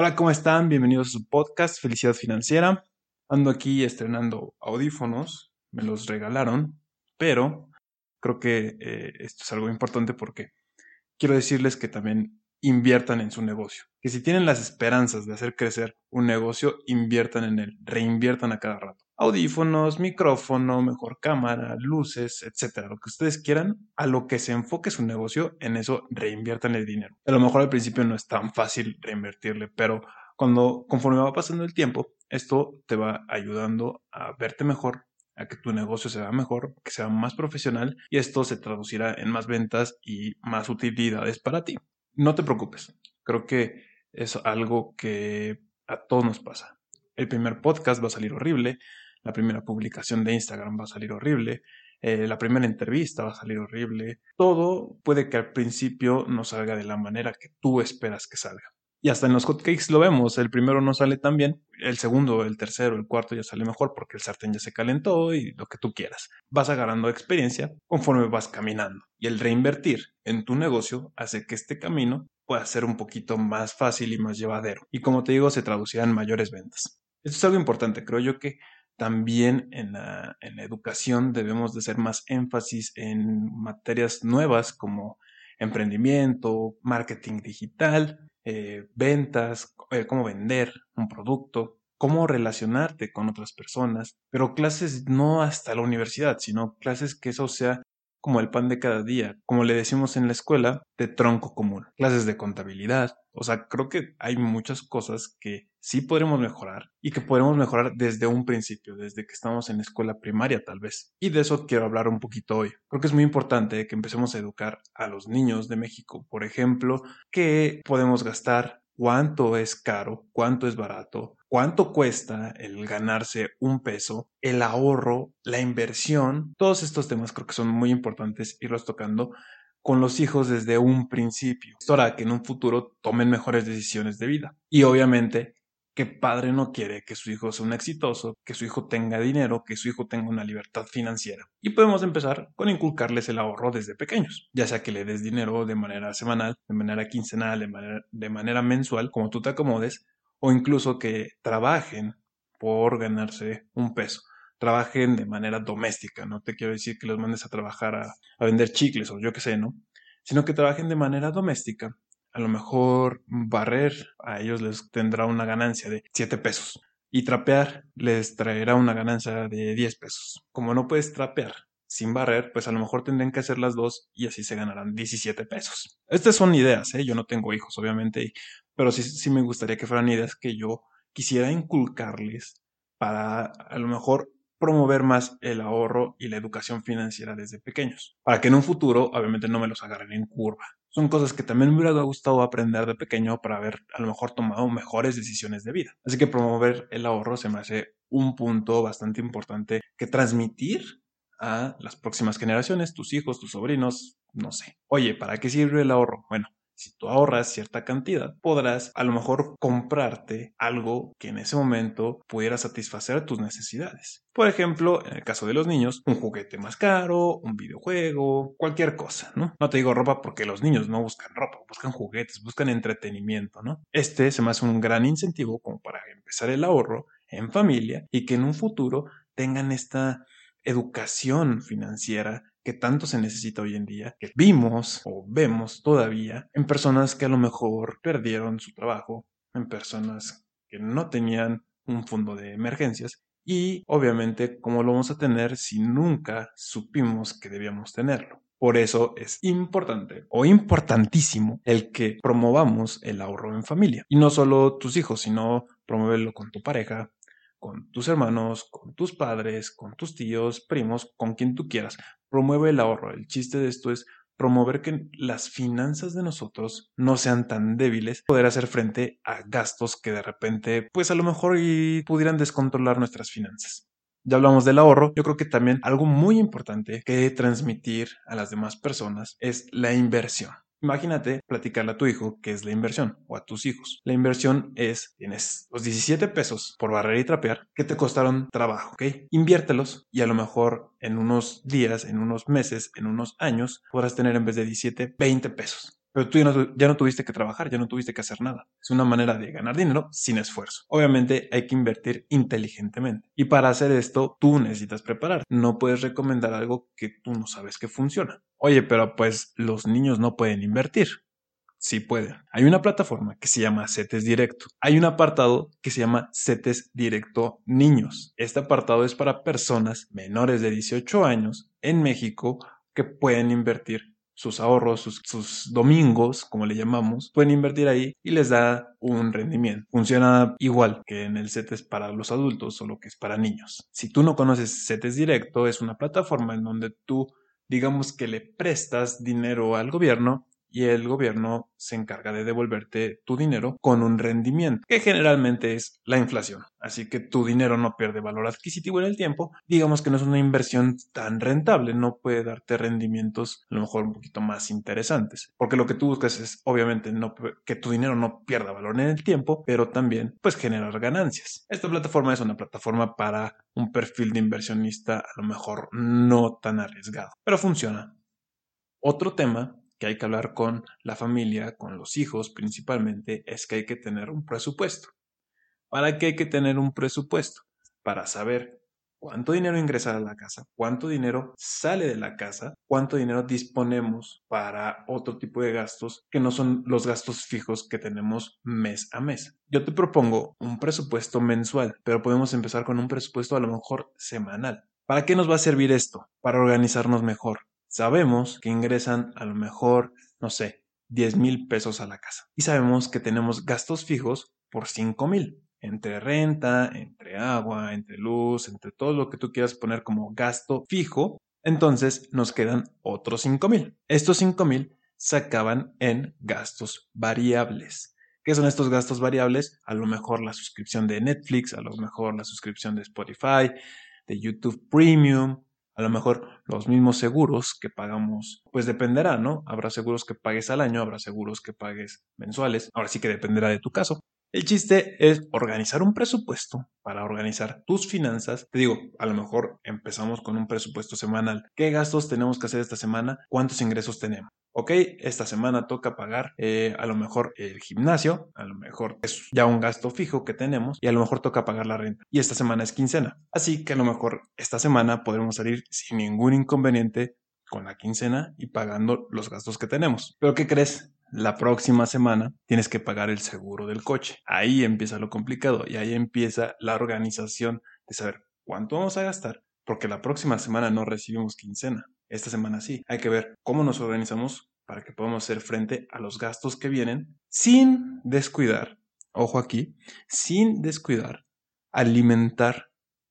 Hola, ¿cómo están? Bienvenidos a su podcast Felicidad Financiera. Ando aquí estrenando audífonos, me los regalaron, pero creo que eh, esto es algo importante porque quiero decirles que también inviertan en su negocio. Que si tienen las esperanzas de hacer crecer un negocio, inviertan en él, reinviertan a cada rato. Audífonos, micrófono, mejor cámara, luces, etcétera, lo que ustedes quieran, a lo que se enfoque su negocio, en eso reinviertan el dinero. A lo mejor al principio no es tan fácil reinvertirle, pero cuando conforme va pasando el tiempo, esto te va ayudando a verte mejor, a que tu negocio se vea mejor, que sea más profesional y esto se traducirá en más ventas y más utilidades para ti no te preocupes. Creo que es algo que a todos nos pasa. El primer podcast va a salir horrible, la primera publicación de Instagram va a salir horrible, eh, la primera entrevista va a salir horrible. Todo puede que al principio no salga de la manera que tú esperas que salga. Y hasta en los hotcakes lo vemos, el primero no sale tan bien, el segundo, el tercero, el cuarto ya sale mejor porque el sartén ya se calentó y lo que tú quieras. Vas agarrando experiencia conforme vas caminando. Y el reinvertir en tu negocio hace que este camino pueda ser un poquito más fácil y más llevadero. Y como te digo, se traducirá en mayores ventas. Esto es algo importante, creo yo que también en la, en la educación debemos de hacer más énfasis en materias nuevas como emprendimiento, marketing digital, eh, ventas, eh, cómo vender un producto, cómo relacionarte con otras personas, pero clases no hasta la universidad, sino clases que eso sea como el pan de cada día, como le decimos en la escuela, de tronco común, clases de contabilidad. O sea, creo que hay muchas cosas que sí podremos mejorar y que podremos mejorar desde un principio, desde que estamos en la escuela primaria tal vez. Y de eso quiero hablar un poquito hoy. Creo que es muy importante que empecemos a educar a los niños de México, por ejemplo, que podemos gastar cuánto es caro, cuánto es barato, cuánto cuesta el ganarse un peso, el ahorro, la inversión. Todos estos temas creo que son muy importantes irlos tocando con los hijos desde un principio. Hará que en un futuro tomen mejores decisiones de vida. Y obviamente ¿Qué padre no quiere que su hijo sea un exitoso, que su hijo tenga dinero, que su hijo tenga una libertad financiera? Y podemos empezar con inculcarles el ahorro desde pequeños, ya sea que le des dinero de manera semanal, de manera quincenal, de manera, mensual, como tú te acomodes, o incluso que trabajen por ganarse un peso trabajen de manera doméstica, no te quiero decir que los mandes a trabajar a, a vender chicles o yo qué sé, ¿no? Sino que trabajen de manera doméstica a lo mejor barrer a ellos les tendrá una ganancia de 7 pesos y trapear les traerá una ganancia de 10 pesos. Como no puedes trapear sin barrer, pues a lo mejor tendrán que hacer las dos y así se ganarán 17 pesos. Estas son ideas, ¿eh? yo no tengo hijos, obviamente, pero sí, sí me gustaría que fueran ideas que yo quisiera inculcarles para a lo mejor promover más el ahorro y la educación financiera desde pequeños, para que en un futuro obviamente no me los agarren en curva. Son cosas que también me hubiera gustado aprender de pequeño para haber a lo mejor tomado mejores decisiones de vida. Así que promover el ahorro se me hace un punto bastante importante que transmitir a las próximas generaciones, tus hijos, tus sobrinos, no sé. Oye, ¿para qué sirve el ahorro? Bueno, si tú ahorras cierta cantidad, podrás a lo mejor comprarte algo que en ese momento pudiera satisfacer tus necesidades. Por ejemplo, en el caso de los niños, un juguete más caro, un videojuego, cualquier cosa, ¿no? No te digo ropa porque los niños no buscan ropa, buscan juguetes, buscan entretenimiento, ¿no? Este se me hace un gran incentivo como para empezar el ahorro en familia y que en un futuro tengan esta educación financiera que tanto se necesita hoy en día, que vimos o vemos todavía en personas que a lo mejor perdieron su trabajo, en personas que no tenían un fondo de emergencias y obviamente cómo lo vamos a tener si nunca supimos que debíamos tenerlo. Por eso es importante o importantísimo el que promovamos el ahorro en familia. Y no solo tus hijos, sino promoverlo con tu pareja, con tus hermanos, con tus padres, con tus tíos, primos, con quien tú quieras. Promueve el ahorro. El chiste de esto es promover que las finanzas de nosotros no sean tan débiles, poder hacer frente a gastos que de repente, pues a lo mejor pudieran descontrolar nuestras finanzas. Ya hablamos del ahorro, yo creo que también algo muy importante que transmitir a las demás personas es la inversión. Imagínate platicarle a tu hijo qué es la inversión o a tus hijos. La inversión es, tienes los 17 pesos por barrer y trapear que te costaron trabajo, ¿ok? Inviértelos y a lo mejor en unos días, en unos meses, en unos años, podrás tener en vez de 17, 20 pesos. Pero tú ya no, tuviste que trabajar, ya no tuviste que hacer nada. Es una manera de ganar dinero sin esfuerzo. Obviamente hay que invertir inteligentemente. Y para hacer esto, tú necesitas preparar. No puedes recomendar algo que tú no sabes que funciona. Oye, pero pues los niños no pueden invertir. Sí pueden. Hay una plataforma que se llama CETES Directo. Hay un apartado que se llama CETES Directo Niños. Este apartado es para personas menores de 18 años en México que pueden invertir sus ahorros, sus, domingos, como le llamamos, pueden invertir ahí y les da un rendimiento. Funciona igual que en el CETES para los adultos, solo que es para niños. Si tú no conoces CETES Directo, es una plataforma en donde tú digamos que le prestas dinero al gobierno y el gobierno se encarga de devolverte tu dinero con un rendimiento, que generalmente es la inflación. Así que tu dinero no pierde valor adquisitivo en el tiempo. Digamos que no es una inversión tan rentable, no puede darte rendimientos a lo mejor un poquito más interesantes, porque lo que tú buscas es obviamente que tu dinero no pierda valor en el tiempo, pero también pues generar ganancias. Esta plataforma es una plataforma para un perfil de inversionista a lo mejor no tan arriesgado, pero funciona. Otro tema que hay que hablar con la familia, con los hijos principalmente, es que hay que tener un presupuesto. ¿Para qué hay que tener un presupuesto? Para saber cuánto dinero ingresa a la casa, cuánto dinero sale de la casa, cuánto dinero disponemos para otro tipo de gastos que no son los gastos fijos que tenemos mes a mes. Yo te propongo un presupuesto mensual, pero podemos empezar con un presupuesto a lo mejor semanal. ¿Para qué nos va a servir esto? Para organizarnos mejor, Sabemos que ingresan a lo mejor, no sé, 10 mil pesos a la casa. Y sabemos que tenemos gastos fijos por 5 mil. Entre renta, entre agua, entre luz, entre todo lo que tú quieras poner como gasto fijo, entonces nos quedan otros 5 mil. Estos 5 mil se acaban en gastos variables. ¿Qué son estos gastos variables? A lo mejor la suscripción de Netflix, a lo mejor la suscripción de Spotify, de YouTube Premium, a lo mejor los mismos seguros que pagamos, pues dependerá, ¿no? Habrá seguros que pagues al año, habrá seguros que pagues mensuales. Ahora sí que dependerá de tu caso. El chiste es organizar un presupuesto para organizar tus finanzas. Te digo, a lo mejor empezamos con un presupuesto semanal. ¿Qué gastos tenemos que hacer esta semana? ¿Cuántos ingresos tenemos? ok, esta semana toca pagar eh, a lo mejor el gimnasio, a lo mejor es ya un gasto fijo que tenemos y a lo mejor toca pagar la renta. Y esta semana es quincena. Así que a lo mejor esta semana podremos salir sin ningún inconveniente con la quincena y pagando los gastos que tenemos. Pero ¿qué crees? La próxima semana tienes que pagar el seguro del coche. Ahí empieza lo complicado y ahí empieza la organización de saber cuánto vamos a gastar porque la próxima semana no recibimos quincena. Esta semana sí. Hay que ver cómo nos organizamos para que podamos hacer frente a los gastos que vienen sin descuidar, ojo aquí, sin descuidar, alimentar,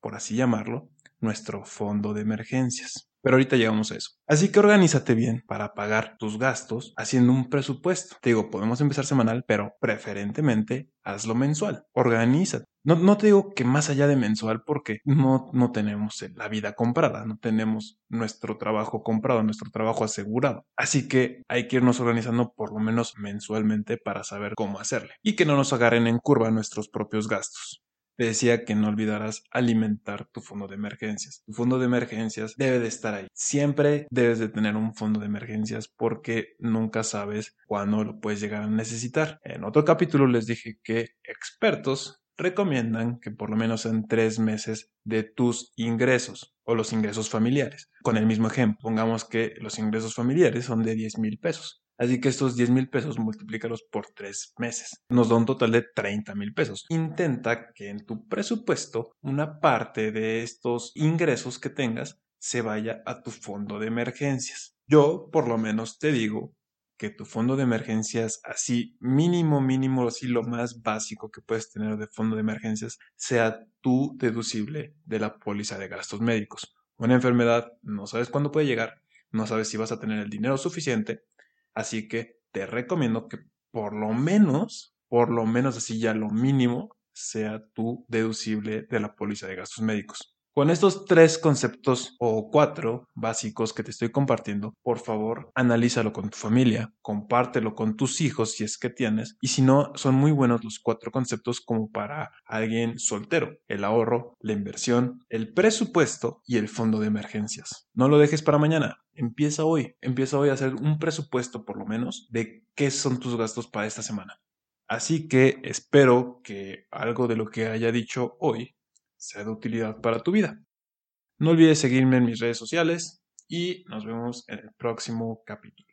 por así llamarlo, nuestro fondo de emergencias. Pero ahorita llegamos a eso. Así que organízate bien para pagar tus gastos haciendo un presupuesto. Te digo, podemos empezar semanal, pero preferentemente hazlo mensual. Organízate. No, no te digo que más allá de mensual porque no, no tenemos la vida comprada, no tenemos nuestro trabajo comprado, nuestro trabajo asegurado. Así que hay que irnos organizando por lo menos mensualmente para saber cómo hacerle y que no nos agarren en curva nuestros propios gastos te decía que no olvidaras alimentar tu fondo de emergencias. Tu fondo de emergencias debe de estar ahí. Siempre debes de tener un fondo de emergencias porque nunca sabes cuándo lo puedes llegar a necesitar. En otro capítulo les dije que expertos recomiendan que por lo menos en tres meses de tus ingresos o los ingresos familiares. Con el mismo ejemplo, pongamos que los ingresos familiares son de 10 mil pesos. Así que estos 10 mil pesos multiplícalos por tres meses. Nos da un total de 30 mil pesos. Intenta que en tu presupuesto una parte de estos ingresos que tengas se vaya a tu fondo de emergencias. Yo por lo menos te digo que tu fondo de emergencias, así mínimo, mínimo, así lo más básico que puedes tener de fondo de emergencias, sea tu deducible de la póliza de gastos médicos. Una enfermedad no sabes cuándo puede llegar, no sabes si vas a tener el dinero suficiente Así que te recomiendo que por lo menos, por lo menos así ya lo mínimo, sea tu deducible de la póliza de gastos médicos. Con estos tres conceptos o cuatro básicos que te estoy compartiendo, por favor, analízalo con tu familia, compártelo con tus hijos si es que tienes, y si no, son muy buenos los cuatro conceptos como para alguien soltero, el ahorro, la inversión, el presupuesto y el fondo de emergencias. No lo dejes para mañana, empieza hoy, empieza hoy a hacer un presupuesto por lo menos de qué son tus gastos para esta semana. Así que espero que algo de lo que haya dicho hoy sea de utilidad para tu vida. No olvides seguirme en mis redes sociales y nos vemos en el próximo capítulo.